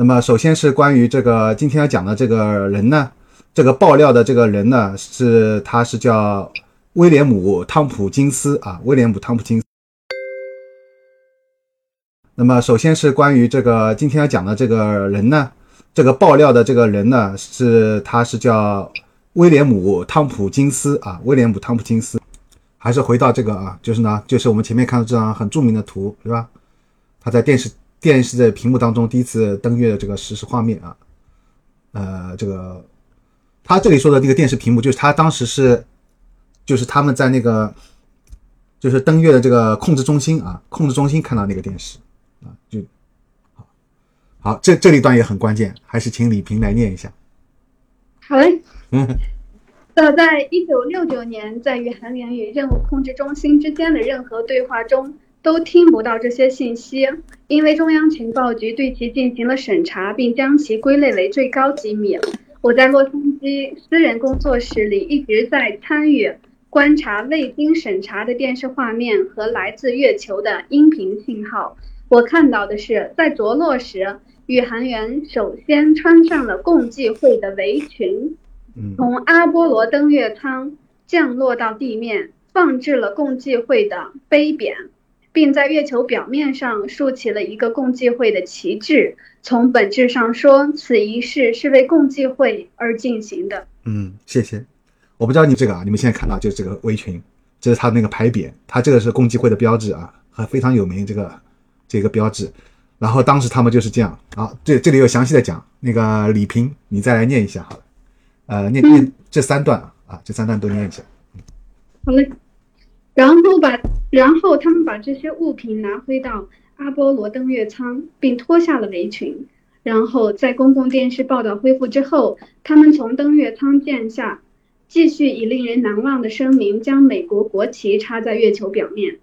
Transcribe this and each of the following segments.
那么首先是关于这个今天要讲的这个人呢，这个爆料的这个人呢是他是叫威廉姆汤普金斯啊，威廉姆汤普金斯。那么首先是关于这个今天要讲的这个人呢，这个爆料的这个人呢是他是叫威廉姆汤普金斯啊，威廉姆汤普金斯。还是回到这个啊，就是呢，就是我们前面看到这张很著名的图，是吧？他在电视电视的屏幕当中第一次登月的这个实时画面啊，呃，这个他这里说的这个电视屏幕，就是他当时是，就是他们在那个，就是登月的这个控制中心啊，控制中心看到那个电视啊，就好，好，这这一段也很关键，还是请李平来念一下。好嘞。嗯早在一九六九年，在宇航员与任务控制中心之间的任何对话中，都听不到这些信息，因为中央情报局对其进行了审查，并将其归类为最高机密。我在洛杉矶私人工作室里一直在参与观察未经审查的电视画面和来自月球的音频信号。我看到的是，在着落时，宇航员首先穿上了共济会的围裙。从阿波罗登月舱降落到地面，放置了共济会的碑匾，并在月球表面上竖起了一个共济会的旗帜。从本质上说，此仪式是为共济会而进行的。嗯，谢谢。我不知道你这个啊，你们现在看到就是这个围裙，这是它那个牌匾，它这个是共济会的标志啊，还非常有名这个这个标志。然后当时他们就是这样啊，这这里有详细的讲。那个李平，你再来念一下好了。呃，念念这三段啊，这三段都念一下。好嘞，然后把，然后他们把这些物品拿回到阿波罗登月舱，并脱下了围裙。然后在公共电视报道恢复之后，他们从登月舱降下，继续以令人难忘的声明将美国国旗插在月球表面。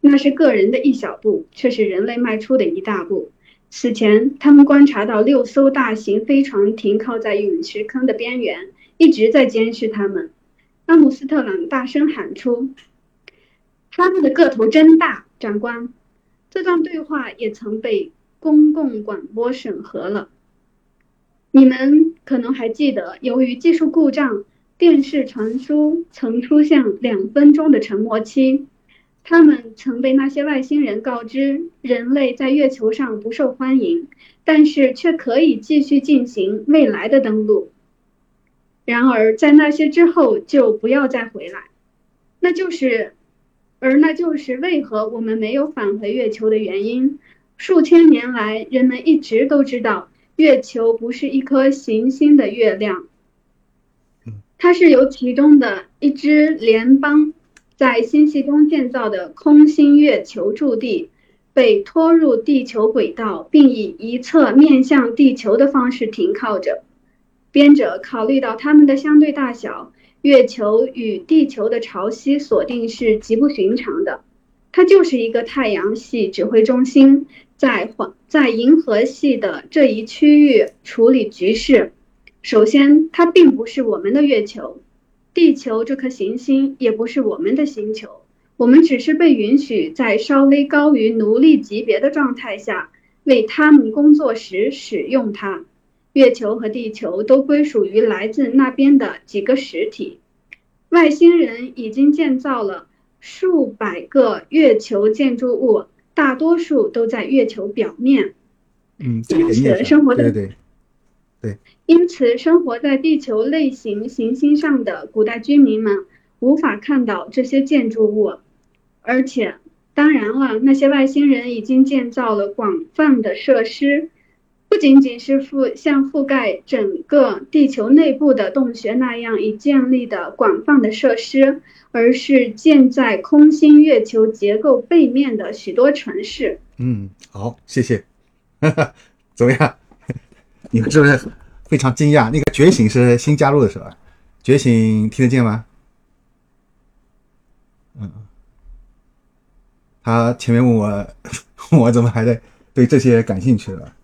那是个人的一小步，却是人类迈出的一大步。此前，他们观察到六艘大型飞船停靠在陨石坑的边缘，一直在监视他们。阿姆斯特朗大声喊出：“他们的个头真大，长官！”这段对话也曾被公共广播审核了。你们可能还记得，由于技术故障，电视传输曾出现两分钟的沉默期。他们曾被那些外星人告知，人类在月球上不受欢迎，但是却可以继续进行未来的登陆。然而，在那些之后就不要再回来，那就是，而那就是为何我们没有返回月球的原因。数千年来，人们一直都知道，月球不是一颗行星的月亮，它是由其中的一支联邦。在星系中建造的空心月球驻地被拖入地球轨道，并以一侧面向地球的方式停靠着。编者考虑到它们的相对大小，月球与地球的潮汐锁定是极不寻常的。它就是一个太阳系指挥中心，在环在银河系的这一区域处理局势。首先，它并不是我们的月球。地球这颗行星也不是我们的星球，我们只是被允许在稍微高于奴隶级别的状态下为他们工作时使用它。月球和地球都归属于来自那边的几个实体。外星人已经建造了数百个月球建筑物，大多数都在月球表面。嗯，因此生活对对。对，因此生活在地球类型行星上的古代居民们无法看到这些建筑物，而且，当然了，那些外星人已经建造了广泛的设施，不仅仅是覆像覆盖整个地球内部的洞穴那样已建立的广泛的设施，而是建在空心月球结构背面的许多城市。嗯，好，谢谢，怎么样？你们是不是非常惊讶？那个觉醒是新加入的是吧？觉醒听得见吗？嗯，他前面问我，我怎么还在对这些感兴趣了？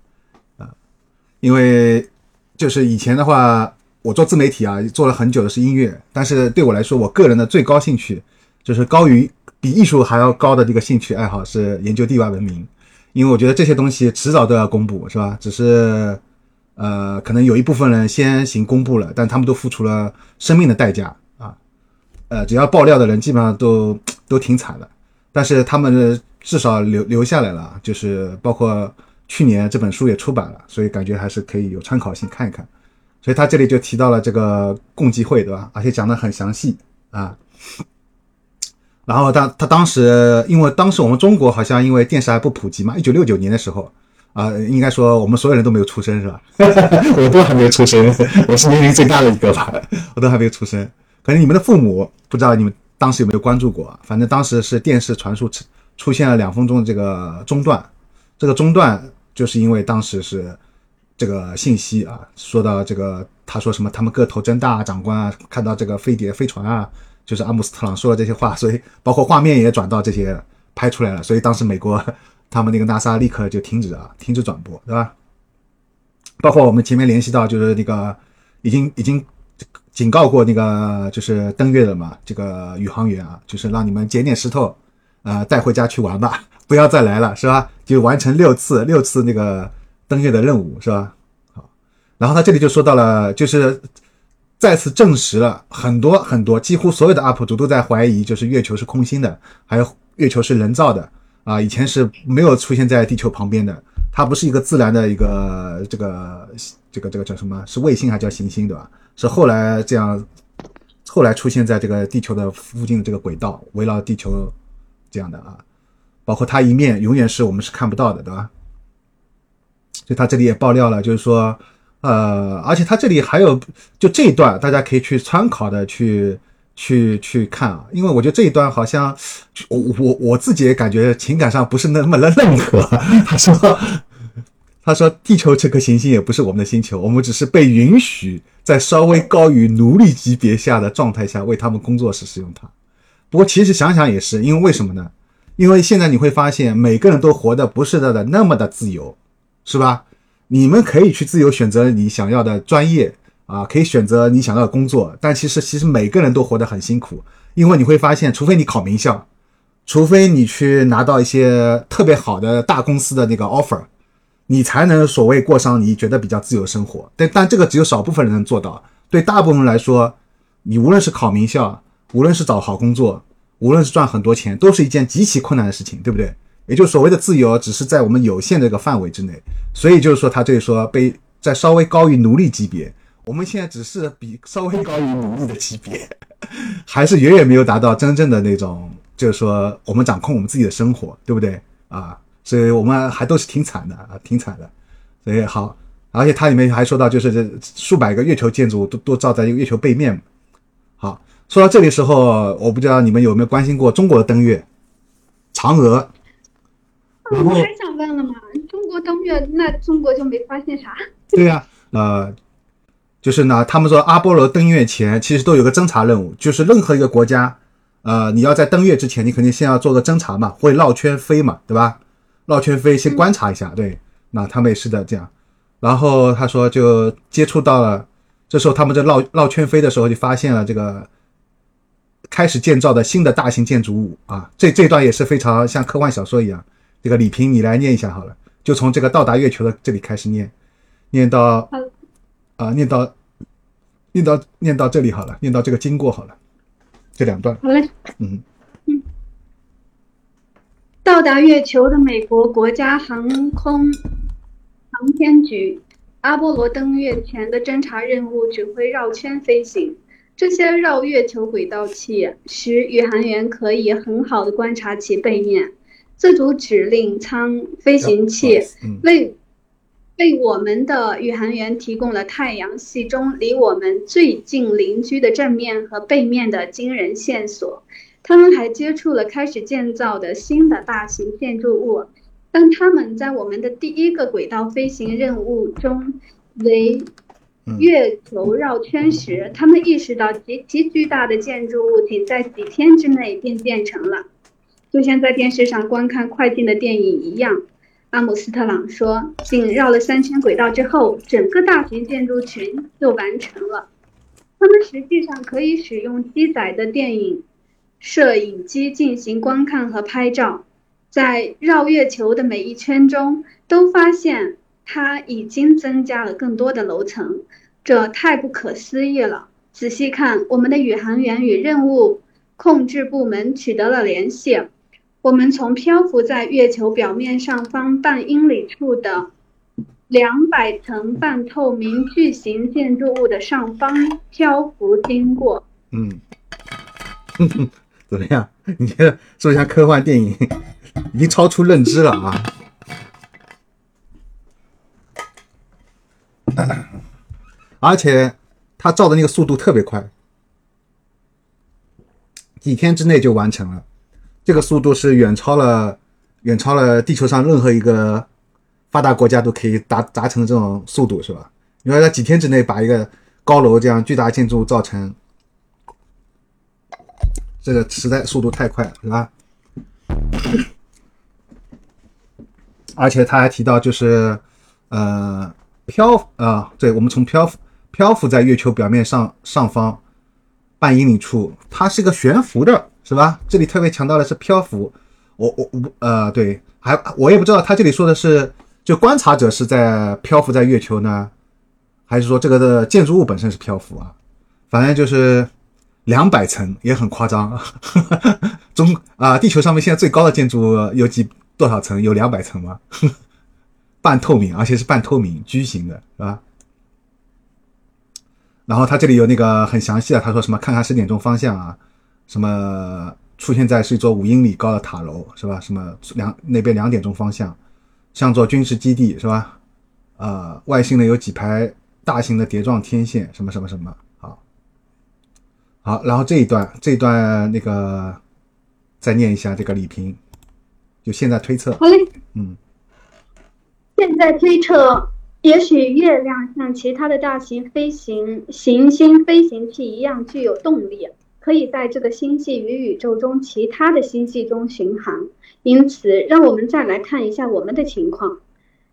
因为就是以前的话，我做自媒体啊，做了很久的是音乐，但是对我来说，我个人的最高兴趣就是高于比艺术还要高的这个兴趣爱好是研究地外文明。因为我觉得这些东西迟早都要公布，是吧？只是呃，可能有一部分人先行公布了，但他们都付出了生命的代价啊。呃，只要爆料的人基本上都都挺惨的，但是他们至少留留下来了，就是包括去年这本书也出版了，所以感觉还是可以有参考性看一看。所以他这里就提到了这个共济会，对吧？而且讲的很详细啊。然后他他当时，因为当时我们中国好像因为电视还不普及嘛，一九六九年的时候啊，应该说我们所有人都没有出生，是吧？我都还没有出生，我是年龄最大的一个吧，我都还没有出生。可能你们的父母不知道你们当时有没有关注过，反正当时是电视传输出现了两分钟的这个中断，这个中断就是因为当时是。这个信息啊，说到这个，他说什么？他们个头真大，长官啊，看到这个飞碟、飞船啊，就是阿姆斯特朗说的这些话，所以包括画面也转到这些拍出来了，所以当时美国他们那个 NASA 立刻就停止啊，停止转播，对吧？包括我们前面联系到，就是那个已经已经警告过那个就是登月的嘛，这个宇航员啊，就是让你们捡点石头啊带回家去玩吧，不要再来了，是吧？就完成六次六次那个。登月的任务是吧？好，然后他这里就说到了，就是再次证实了很多很多，几乎所有的 UP 主都在怀疑，就是月球是空心的，还有月球是人造的啊，以前是没有出现在地球旁边的，它不是一个自然的一个这个这个这个叫什么？是卫星还叫行星对吧？是后来这样，后来出现在这个地球的附近的这个轨道，围绕地球这样的啊，包括它一面永远是我们是看不到的，对吧？就他这里也爆料了，就是说，呃，而且他这里还有就这一段，大家可以去参考的去去去看啊，因为我觉得这一段好像我我我自己也感觉情感上不是那么的认可。他说，他说地球这颗行星也不是我们的星球，我们只是被允许在稍微高于奴隶级别下的状态下为他们工作时使用它。不过其实想想也是，因为为什么呢？因为现在你会发现每个人都活的不是的那么的自由。是吧？你们可以去自由选择你想要的专业啊，可以选择你想要的工作。但其实，其实每个人都活得很辛苦，因为你会发现，除非你考名校，除非你去拿到一些特别好的大公司的那个 offer，你才能所谓过上你觉得比较自由生活。但但这个只有少部分人能做到。对大部分人来说，你无论是考名校，无论是找好工作，无论是赚很多钱，都是一件极其困难的事情，对不对？也就所谓的自由，只是在我们有限的这个范围之内，所以就是说，他这里说被在稍微高于奴隶级别，我们现在只是比稍微高于奴隶的级别，还是远远没有达到真正的那种，就是说我们掌控我们自己的生活，对不对啊？所以我们还都是挺惨的啊，挺惨的。所以好，而且它里面还说到，就是这数百个月球建筑都都照在一个月球背面。好，说到这里时候，我不知道你们有没有关心过中国的登月，嫦娥。我还想问了嘛，中国登月，那中国就没发现啥？对呀，呃，就是呢，他们说阿波罗登月前其实都有个侦察任务，就是任何一个国家，呃，你要在登月之前，你肯定先要做个侦察嘛，会绕圈飞嘛，对吧？绕圈飞先观察一下，对，那他们也是的这样。然后他说就接触到了，这时候他们在绕绕圈飞的时候就发现了这个开始建造的新的大型建筑物啊，这这段也是非常像科幻小说一样。这个李平，你来念一下好了，就从这个到达月球的这里开始念，念到啊，念到念到念到这里好了，念到这个经过好了，这两段。好嘞，嗯嗯。到达月球的美国国家航空航天局阿波罗登月前的侦察任务只会绕圈飞行，这些绕月球轨道器使宇航员可以很好的观察其背面。自主指令舱飞行器为为我们的宇航员提供了太阳系中离我们最近邻居的正面和背面的惊人线索。他们还接触了开始建造的新的大型建筑物。当他们在我们的第一个轨道飞行任务中为月球绕圈时，他们意识到极其巨大的建筑物仅在几天之内便建成了。就像在电视上观看快进的电影一样，阿姆斯特朗说：“仅绕了三圈轨道之后，整个大型建筑群就完成了。他们实际上可以使用机载的电影摄影机进行观看和拍照。在绕月球的每一圈中，都发现它已经增加了更多的楼层，这太不可思议了。仔细看，我们的宇航员与任务控制部门取得了联系。我们从漂浮在月球表面上方半英里处的两百层半透明巨型建筑物的上方漂浮经过。嗯，怎么样？你觉得是不是像科幻电影？已经超出认知了啊！而且他照的那个速度特别快，几天之内就完成了。这个速度是远超了远超了地球上任何一个发达国家都可以达达成的这种速度，是吧？你说他几天之内把一个高楼这样巨大建筑造成，这个实在速度太快了，是吧？而且他还提到，就是呃漂啊，对我们从漂浮漂浮在月球表面上上方半英里处，它是一个悬浮的，是吧？这里特别强调的是漂浮。我我我呃对，还我也不知道他这里说的是就观察者是在漂浮在月球呢，还是说这个的建筑物本身是漂浮啊？反正就是两百层也很夸张。中啊，地球上面现在最高的建筑有几？多少层？有两百层吗？半透明，而且是半透明矩形的，是吧？然后他这里有那个很详细的，他说什么？看看十点钟方向啊，什么出现在是一座五英里高的塔楼，是吧？什么两那边两点钟方向，像座军事基地，是吧？呃，外星人有几排大型的碟状天线，什么什么什么，好，好，然后这一段这一段那个再念一下这个李平。就现在推测，好嘞，嗯，现在推测，也许月亮像其他的大型飞行行星飞行器一样具有动力，可以在这个星系与宇宙中其他的星系中巡航。因此，让我们再来看一下我们的情况。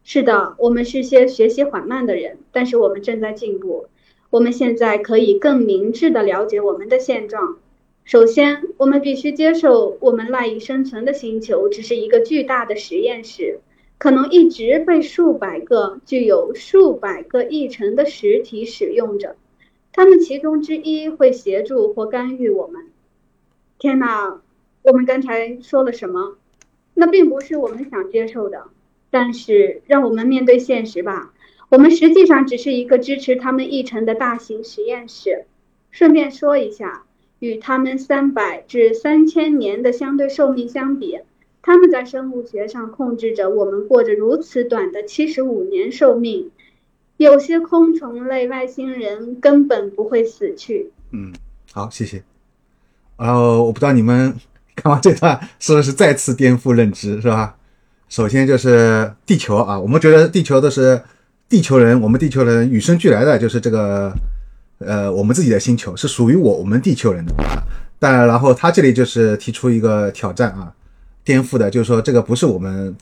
是的，我们是些学习缓慢的人，但是我们正在进步。我们现在可以更明智地了解我们的现状。首先，我们必须接受，我们赖以生存的星球只是一个巨大的实验室，可能一直被数百个具有数百个议程的实体使用着。他们其中之一会协助或干预我们。天哪，我们刚才说了什么？那并不是我们想接受的。但是，让我们面对现实吧。我们实际上只是一个支持他们议程的大型实验室。顺便说一下。与他们三百至三千年的相对寿命相比，他们在生物学上控制着我们过着如此短的七十五年寿命。有些昆虫类外星人根本不会死去。嗯，好，谢谢。然后我不知道你们看完这段是不是再次颠覆认知，是吧？首先就是地球啊，我们觉得地球都是地球人，我们地球人与生俱来的就是这个。呃，我们自己的星球是属于我我们地球人的，但然后他这里就是提出一个挑战啊，颠覆的，就是说这个不是我们，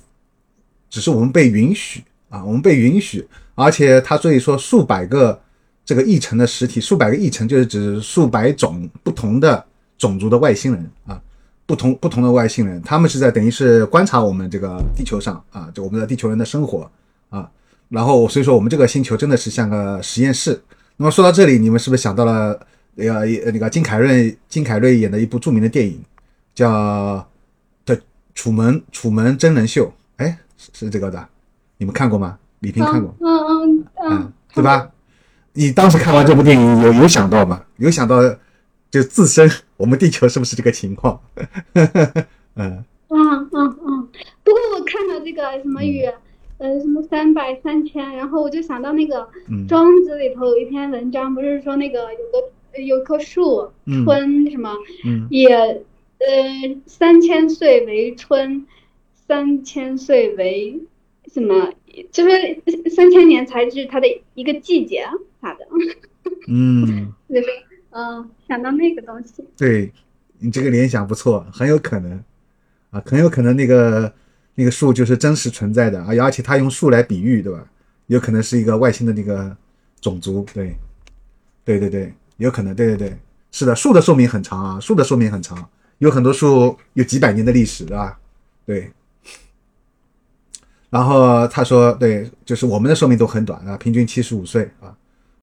只是我们被允许啊，我们被允许，而且他所以说数百个这个异层的实体，数百个异层就是指数百种不同的种族的外星人啊，不同不同的外星人，他们是在等于是观察我们这个地球上啊，就我们的地球人的生活啊，然后所以说我们这个星球真的是像个实验室。那么说到这里，你们是不是想到了那个那个金凯瑞金凯瑞演的一部著名的电影，叫《楚门楚门真人秀》？哎，是是这个的，你们看过吗？李平看过，嗯嗯嗯，对吧？你当时看完这部电影有有想到吗？有想到就自身 我们地球是不是这个情况？嗯嗯嗯嗯。不过我看到这个什么雨。呃，什么三百三千，然后我就想到那个《庄子》里头有一篇文章，不是说那个有个有棵树春什么，也呃三千岁为春，三千岁为什么？就是三千年才是它的一个季节啥的。嗯，那边嗯想到那个东西。对你这个联想不错，很有可能啊，很有可能那个。那个树就是真实存在的，而而且它用树来比喻，对吧？有可能是一个外星的那个种族，对，对对对，有可能，对对对，是的，树的寿命很长啊，树的寿命很长，有很多树有几百年的历史，对吧？对。然后他说，对，就是我们的寿命都很短啊，平均七十五岁啊。